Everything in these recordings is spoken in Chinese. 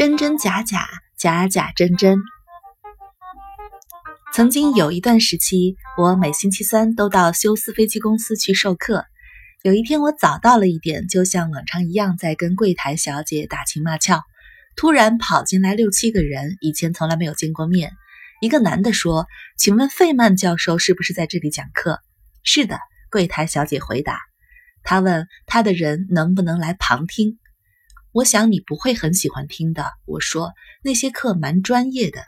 真真假假，假假真真。曾经有一段时期，我每星期三都到休斯飞机公司去授课。有一天，我早到了一点，就像往常一样在跟柜台小姐打情骂俏。突然跑进来六七个人，以前从来没有见过面。一个男的说：“请问费曼教授是不是在这里讲课？”“是的。”柜台小姐回答。他问他的人能不能来旁听。我想你不会很喜欢听的。我说那些课蛮专业的。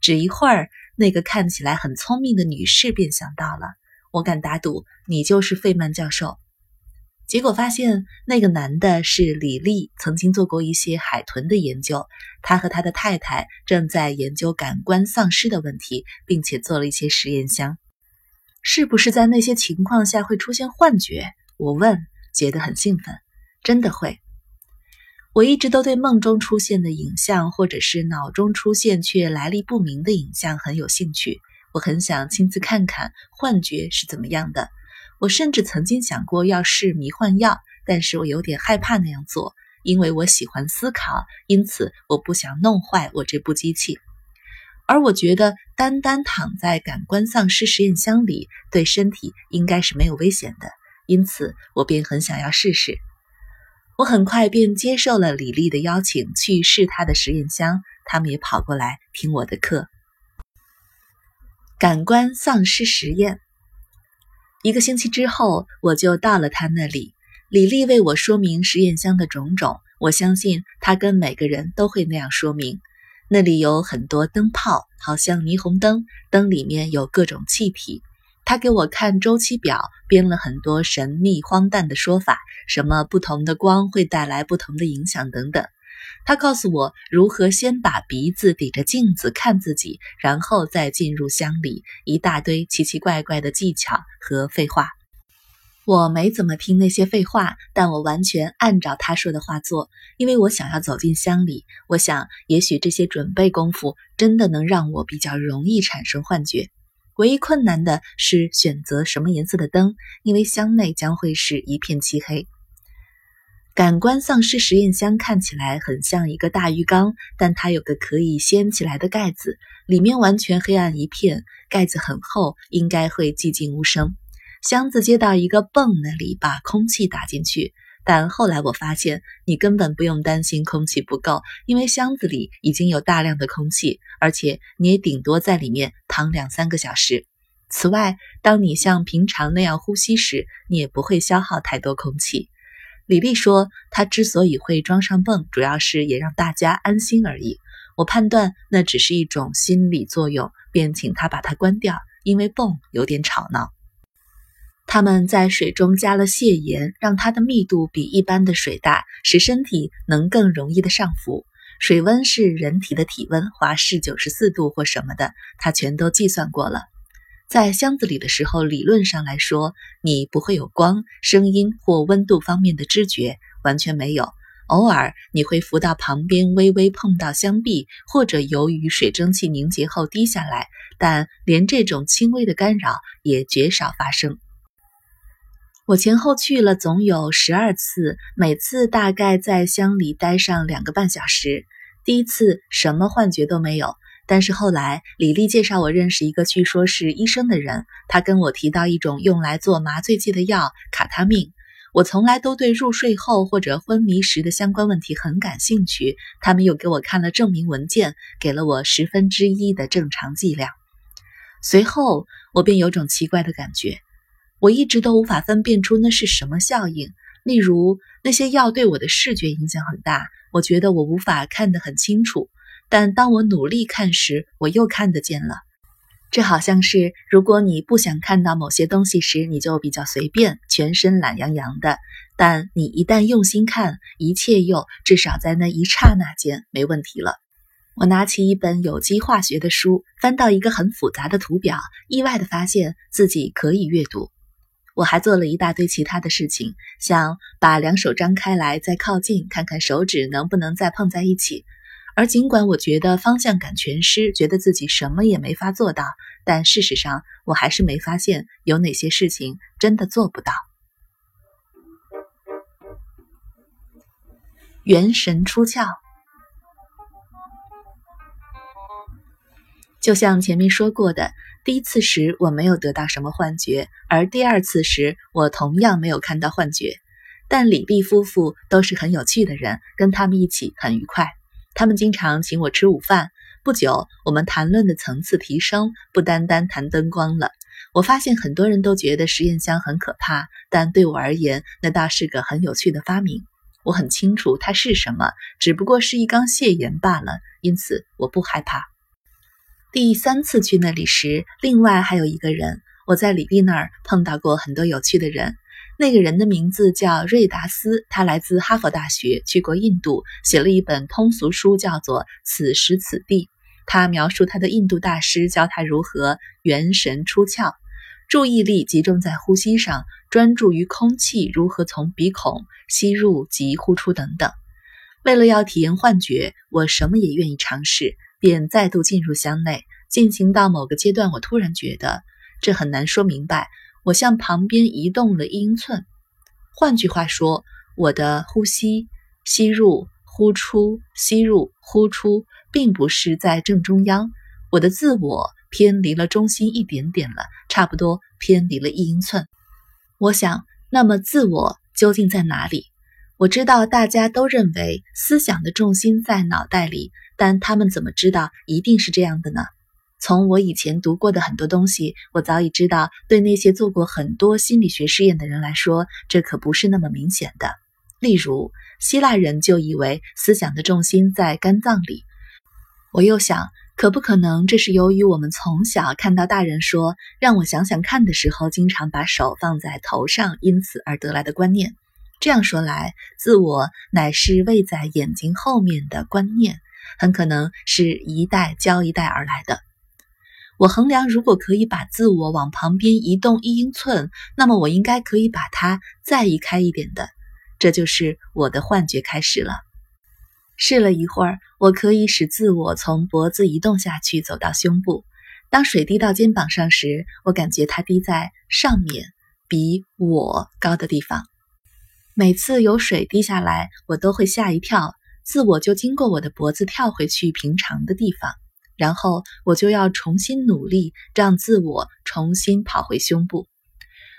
只一会儿，那个看起来很聪明的女士便想到了。我敢打赌，你就是费曼教授。结果发现，那个男的是李丽，曾经做过一些海豚的研究。他和他的太太正在研究感官丧失的问题，并且做了一些实验箱。是不是在那些情况下会出现幻觉？我问，觉得很兴奋。真的会。我一直都对梦中出现的影像，或者是脑中出现却来历不明的影像很有兴趣。我很想亲自看看幻觉是怎么样的。我甚至曾经想过要试迷幻药，但是我有点害怕那样做，因为我喜欢思考，因此我不想弄坏我这部机器。而我觉得单单躺在感官丧失实验箱里，对身体应该是没有危险的，因此我便很想要试试。我很快便接受了李丽的邀请，去试她的实验箱。他们也跑过来听我的课。感官丧失实验。一个星期之后，我就到了他那里。李丽为我说明实验箱的种种，我相信她跟每个人都会那样说明。那里有很多灯泡，好像霓虹灯，灯里面有各种气体。他给我看周期表，编了很多神秘荒诞的说法，什么不同的光会带来不同的影响等等。他告诉我如何先把鼻子抵着镜子看自己，然后再进入箱里，一大堆奇奇怪怪的技巧和废话。我没怎么听那些废话，但我完全按照他说的话做，因为我想要走进箱里。我想，也许这些准备功夫真的能让我比较容易产生幻觉。唯一困难的是选择什么颜色的灯，因为箱内将会是一片漆黑。感官丧尸实验箱看起来很像一个大浴缸，但它有个可以掀起来的盖子，里面完全黑暗一片，盖子很厚，应该会寂静无声。箱子接到一个泵那里，把空气打进去。但后来我发现，你根本不用担心空气不够，因为箱子里已经有大量的空气，而且你也顶多在里面躺两三个小时。此外，当你像平常那样呼吸时，你也不会消耗太多空气。李丽说，她之所以会装上泵，主要是也让大家安心而已。我判断那只是一种心理作用，便请她把它关掉，因为泵有点吵闹。他们在水中加了泻盐，让它的密度比一般的水大，使身体能更容易的上浮。水温是人体的体温，华氏九十四度或什么的，他全都计算过了。在箱子里的时候，理论上来说，你不会有光、声音或温度方面的知觉，完全没有。偶尔你会浮到旁边，微微碰到箱壁，或者由于水蒸气凝结后滴下来，但连这种轻微的干扰也绝少发生。我前后去了总有十二次，每次大概在乡里待上两个半小时。第一次什么幻觉都没有，但是后来李丽介绍我认识一个据说是医生的人，他跟我提到一种用来做麻醉剂的药卡他命。我从来都对入睡后或者昏迷时的相关问题很感兴趣。他们又给我看了证明文件，给了我十分之一的正常剂量。随后我便有种奇怪的感觉。我一直都无法分辨出那是什么效应。例如，那些药对我的视觉影响很大，我觉得我无法看得很清楚。但当我努力看时，我又看得见了。这好像是，如果你不想看到某些东西时，你就比较随便，全身懒洋洋的；但你一旦用心看，一切又至少在那一刹那间没问题了。我拿起一本有机化学的书，翻到一个很复杂的图表，意外地发现自己可以阅读。我还做了一大堆其他的事情，像把两手张开来再靠近，看看手指能不能再碰在一起。而尽管我觉得方向感全失，觉得自己什么也没法做到，但事实上我还是没发现有哪些事情真的做不到。元神出窍。就像前面说过的，第一次时我没有得到什么幻觉，而第二次时我同样没有看到幻觉。但李碧夫妇都是很有趣的人，跟他们一起很愉快。他们经常请我吃午饭。不久，我们谈论的层次提升，不单单谈灯光了。我发现很多人都觉得实验箱很可怕，但对我而言，那倒是个很有趣的发明。我很清楚它是什么，只不过是一缸泻盐罢了，因此我不害怕。第三次去那里时，另外还有一个人，我在李丽那儿碰到过很多有趣的人。那个人的名字叫瑞达斯，他来自哈佛大学，去过印度，写了一本通俗书，叫做《此时此地》。他描述他的印度大师教他如何元神出窍，注意力集中在呼吸上，专注于空气如何从鼻孔吸入及呼出等等。为了要体验幻觉，我什么也愿意尝试，便再度进入箱内。进行到某个阶段，我突然觉得这很难说明白。我向旁边移动了一英寸，换句话说，我的呼吸、吸入、呼出、吸入、呼出，并不是在正中央。我的自我偏离了中心一点点了，差不多偏离了一英寸。我想，那么自我究竟在哪里？我知道大家都认为思想的重心在脑袋里，但他们怎么知道一定是这样的呢？从我以前读过的很多东西，我早已知道，对那些做过很多心理学试验的人来说，这可不是那么明显的。例如，希腊人就以为思想的重心在肝脏里。我又想，可不可能这是由于我们从小看到大人说“让我想想看”的时候，经常把手放在头上，因此而得来的观念？这样说来，自我乃是位在眼睛后面的观念，很可能是一代交一代而来的。我衡量，如果可以把自我往旁边移动一英寸，那么我应该可以把它再移开一点的。这就是我的幻觉开始了。试了一会儿，我可以使自我从脖子移动下去，走到胸部。当水滴到肩膀上时，我感觉它滴在上面，比我高的地方。每次有水滴下来，我都会吓一跳，自我就经过我的脖子跳回去平常的地方。然后我就要重新努力，让自我重新跑回胸部。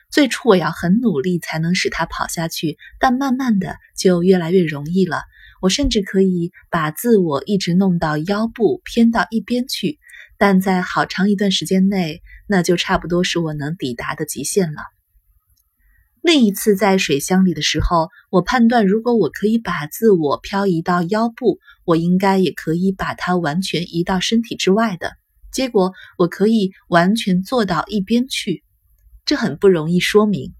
最初我要很努力才能使它跑下去，但慢慢的就越来越容易了。我甚至可以把自我一直弄到腰部偏到一边去，但在好长一段时间内，那就差不多是我能抵达的极限了。另一次在水箱里的时候，我判断如果我可以把自我漂移到腰部，我应该也可以把它完全移到身体之外的。结果我可以完全坐到一边去，这很不容易说明。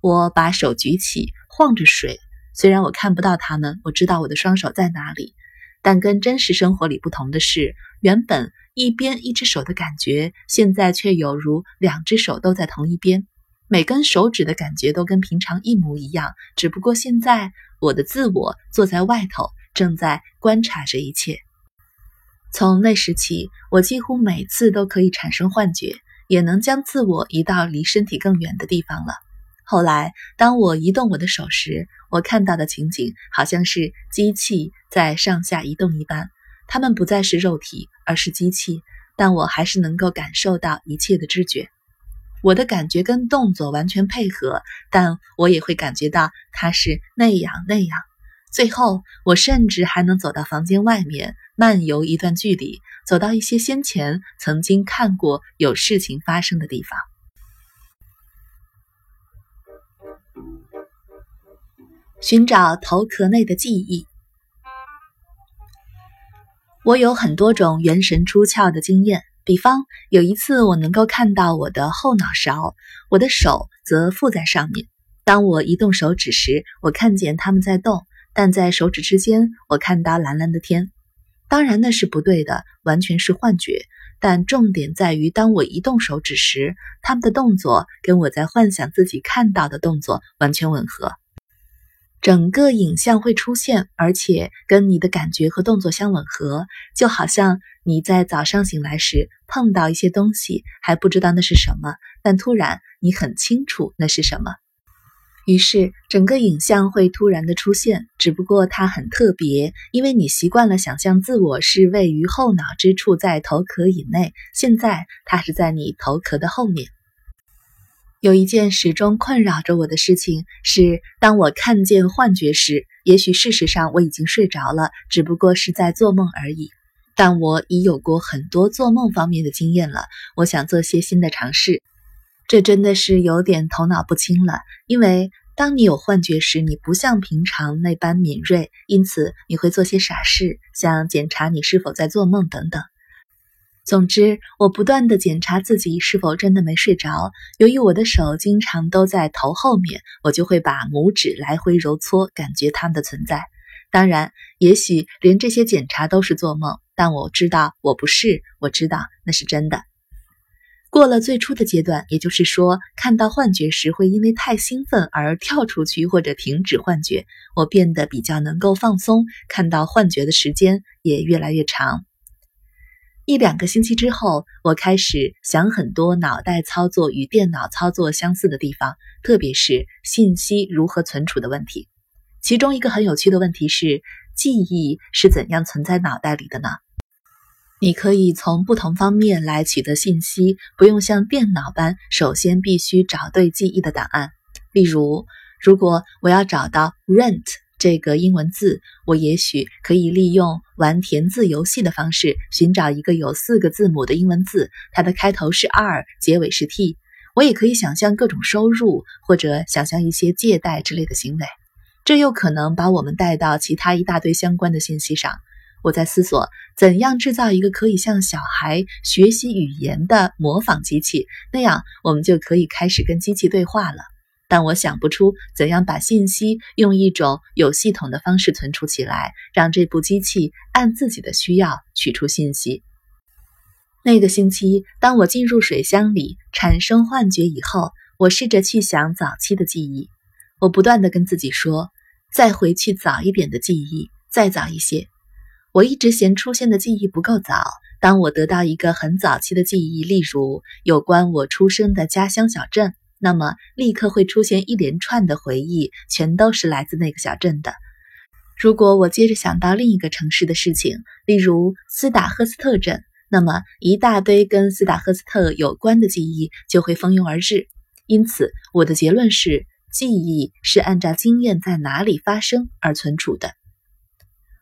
我把手举起，晃着水，虽然我看不到它们，我知道我的双手在哪里。但跟真实生活里不同的是，原本一边一只手的感觉，现在却有如两只手都在同一边。每根手指的感觉都跟平常一模一样，只不过现在我的自我坐在外头，正在观察这一切。从那时起，我几乎每次都可以产生幻觉，也能将自我移到离身体更远的地方了。后来，当我移动我的手时，我看到的情景好像是机器在上下移动一般，它们不再是肉体，而是机器，但我还是能够感受到一切的知觉。我的感觉跟动作完全配合，但我也会感觉到它是那样那样。最后，我甚至还能走到房间外面，漫游一段距离，走到一些先前曾经看过有事情发生的地方，寻找头壳内的记忆。我有很多种元神出窍的经验。比方有一次，我能够看到我的后脑勺，我的手则附在上面。当我移动手指时，我看见它们在动，但在手指之间，我看到蓝蓝的天。当然那是不对的，完全是幻觉。但重点在于，当我移动手指时，它们的动作跟我在幻想自己看到的动作完全吻合。整个影像会出现，而且跟你的感觉和动作相吻合，就好像你在早上醒来时碰到一些东西，还不知道那是什么，但突然你很清楚那是什么。于是整个影像会突然的出现，只不过它很特别，因为你习惯了想象自我是位于后脑之处，在头壳以内，现在它是在你头壳的后面。有一件始终困扰着我的事情是，当我看见幻觉时，也许事实上我已经睡着了，只不过是在做梦而已。但我已有过很多做梦方面的经验了，我想做些新的尝试。这真的是有点头脑不清了，因为当你有幻觉时，你不像平常那般敏锐，因此你会做些傻事，像检查你是否在做梦等等。总之，我不断地检查自己是否真的没睡着。由于我的手经常都在头后面，我就会把拇指来回揉搓，感觉它们的存在。当然，也许连这些检查都是做梦，但我知道我不是，我知道那是真的。过了最初的阶段，也就是说，看到幻觉时会因为太兴奋而跳出去或者停止幻觉，我变得比较能够放松，看到幻觉的时间也越来越长。一两个星期之后，我开始想很多脑袋操作与电脑操作相似的地方，特别是信息如何存储的问题。其中一个很有趣的问题是，记忆是怎样存在脑袋里的呢？你可以从不同方面来取得信息，不用像电脑般首先必须找对记忆的档案。例如，如果我要找到 rent 这个英文字，我也许可以利用玩填字游戏的方式寻找一个有四个字母的英文字，它的开头是 R，结尾是 T。我也可以想象各种收入，或者想象一些借贷之类的行为。这又可能把我们带到其他一大堆相关的信息上。我在思索怎样制造一个可以向小孩学习语言的模仿机器，那样我们就可以开始跟机器对话了。但我想不出怎样把信息用一种有系统的方式存储起来，让这部机器按自己的需要取出信息。那个星期，当我进入水箱里产生幻觉以后，我试着去想早期的记忆。我不断地跟自己说：“再回去早一点的记忆，再早一些。”我一直嫌出现的记忆不够早。当我得到一个很早期的记忆，例如有关我出生的家乡小镇，那么立刻会出现一连串的回忆，全都是来自那个小镇的。如果我接着想到另一个城市的事情，例如斯达赫斯特镇，那么一大堆跟斯达赫斯特有关的记忆就会蜂拥而至。因此，我的结论是，记忆是按照经验在哪里发生而存储的。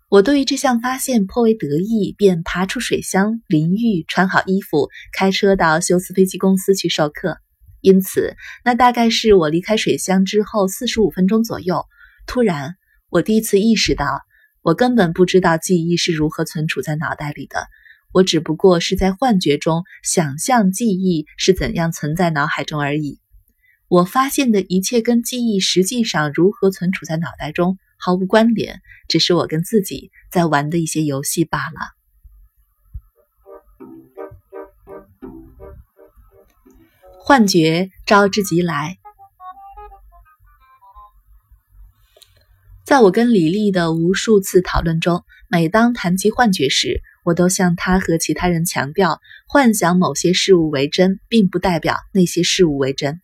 我对于这项发现颇为得意，便爬出水箱，淋浴，穿好衣服，开车到休斯飞机公司去授课。因此，那大概是我离开水箱之后四十五分钟左右。突然，我第一次意识到，我根本不知道记忆是如何存储在脑袋里的。我只不过是在幻觉中想象记忆是怎样存在脑海中而已。我发现的一切跟记忆实际上如何存储在脑袋中。毫无关联，只是我跟自己在玩的一些游戏罢了。幻觉招之即来。在我跟李丽的无数次讨论中，每当谈及幻觉时，我都向她和其他人强调：幻想某些事物为真，并不代表那些事物为真。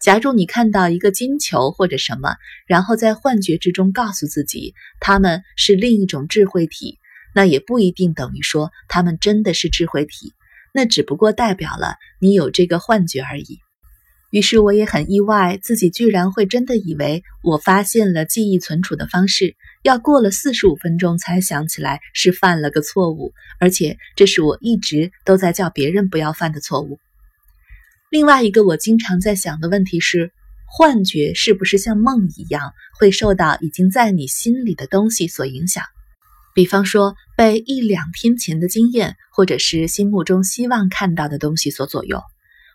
假如你看到一个金球或者什么，然后在幻觉之中告诉自己它们是另一种智慧体，那也不一定等于说它们真的是智慧体，那只不过代表了你有这个幻觉而已。于是我也很意外，自己居然会真的以为我发现了记忆存储的方式，要过了四十五分钟才想起来是犯了个错误，而且这是我一直都在叫别人不要犯的错误。另外一个我经常在想的问题是：幻觉是不是像梦一样，会受到已经在你心里的东西所影响？比方说，被一两天前的经验，或者是心目中希望看到的东西所左右。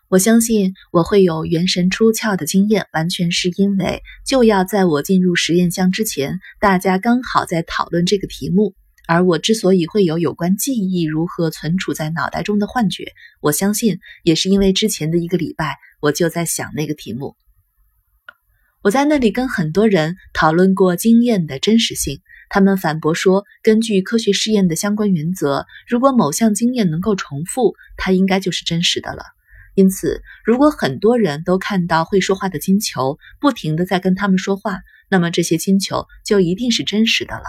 我相信我会有元神出窍的经验，完全是因为就要在我进入实验箱之前，大家刚好在讨论这个题目。而我之所以会有有关记忆如何存储在脑袋中的幻觉，我相信也是因为之前的一个礼拜我就在想那个题目。我在那里跟很多人讨论过经验的真实性，他们反驳说，根据科学试验的相关原则，如果某项经验能够重复，它应该就是真实的了。因此，如果很多人都看到会说话的金球，不停的在跟他们说话，那么这些金球就一定是真实的了。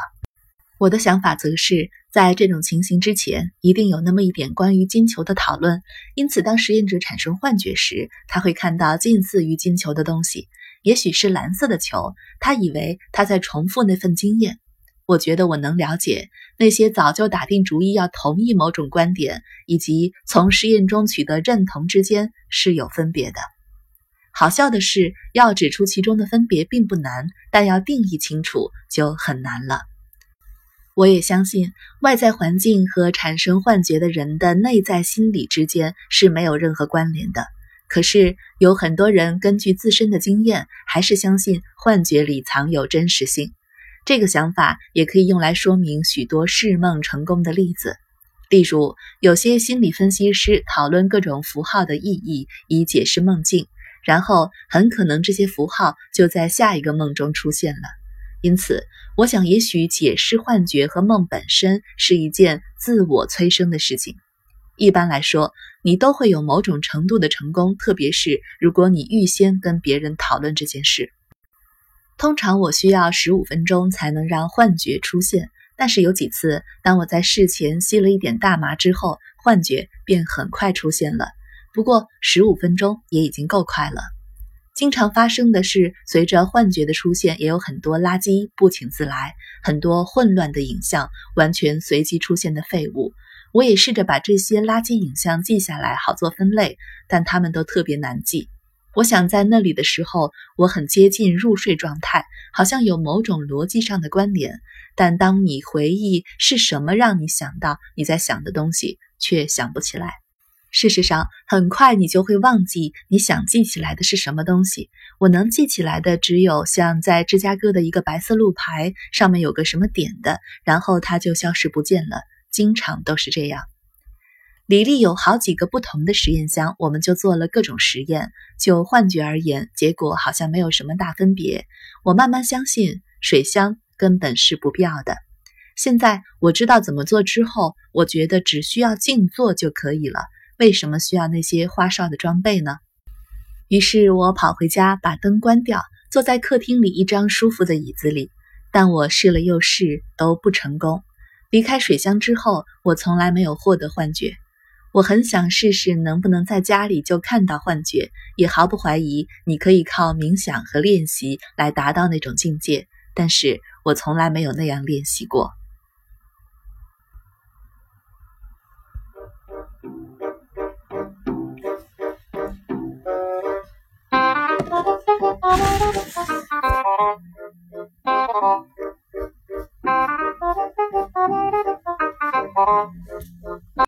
我的想法则是在这种情形之前，一定有那么一点关于金球的讨论。因此，当实验者产生幻觉时，他会看到近似于金球的东西，也许是蓝色的球。他以为他在重复那份经验。我觉得我能了解那些早就打定主意要同意某种观点，以及从实验中取得认同之间是有分别的。好笑的是，要指出其中的分别并不难，但要定义清楚就很难了。我也相信，外在环境和产生幻觉的人的内在心理之间是没有任何关联的。可是，有很多人根据自身的经验，还是相信幻觉里藏有真实性。这个想法也可以用来说明许多释梦成功的例子，例如，有些心理分析师讨论各种符号的意义以解释梦境，然后很可能这些符号就在下一个梦中出现了。因此，我想，也许解释幻觉和梦本身是一件自我催生的事情。一般来说，你都会有某种程度的成功，特别是如果你预先跟别人讨论这件事。通常我需要十五分钟才能让幻觉出现，但是有几次，当我在事前吸了一点大麻之后，幻觉便很快出现了。不过十五分钟也已经够快了。经常发生的是，随着幻觉的出现，也有很多垃圾不请自来，很多混乱的影像，完全随机出现的废物。我也试着把这些垃圾影像记下来，好做分类，但它们都特别难记。我想在那里的时候，我很接近入睡状态，好像有某种逻辑上的关联。但当你回忆是什么让你想到你在想的东西，却想不起来。事实上，很快你就会忘记你想记起来的是什么东西。我能记起来的只有像在芝加哥的一个白色路牌上面有个什么点的，然后它就消失不见了。经常都是这样。李丽有好几个不同的实验箱，我们就做了各种实验。就幻觉而言，结果好像没有什么大分别。我慢慢相信水箱根本是不必要的。现在我知道怎么做之后，我觉得只需要静坐就可以了。为什么需要那些花哨的装备呢？于是我跑回家，把灯关掉，坐在客厅里一张舒服的椅子里。但我试了又试，都不成功。离开水箱之后，我从来没有获得幻觉。我很想试试能不能在家里就看到幻觉，也毫不怀疑你可以靠冥想和练习来达到那种境界，但是我从来没有那样练习过。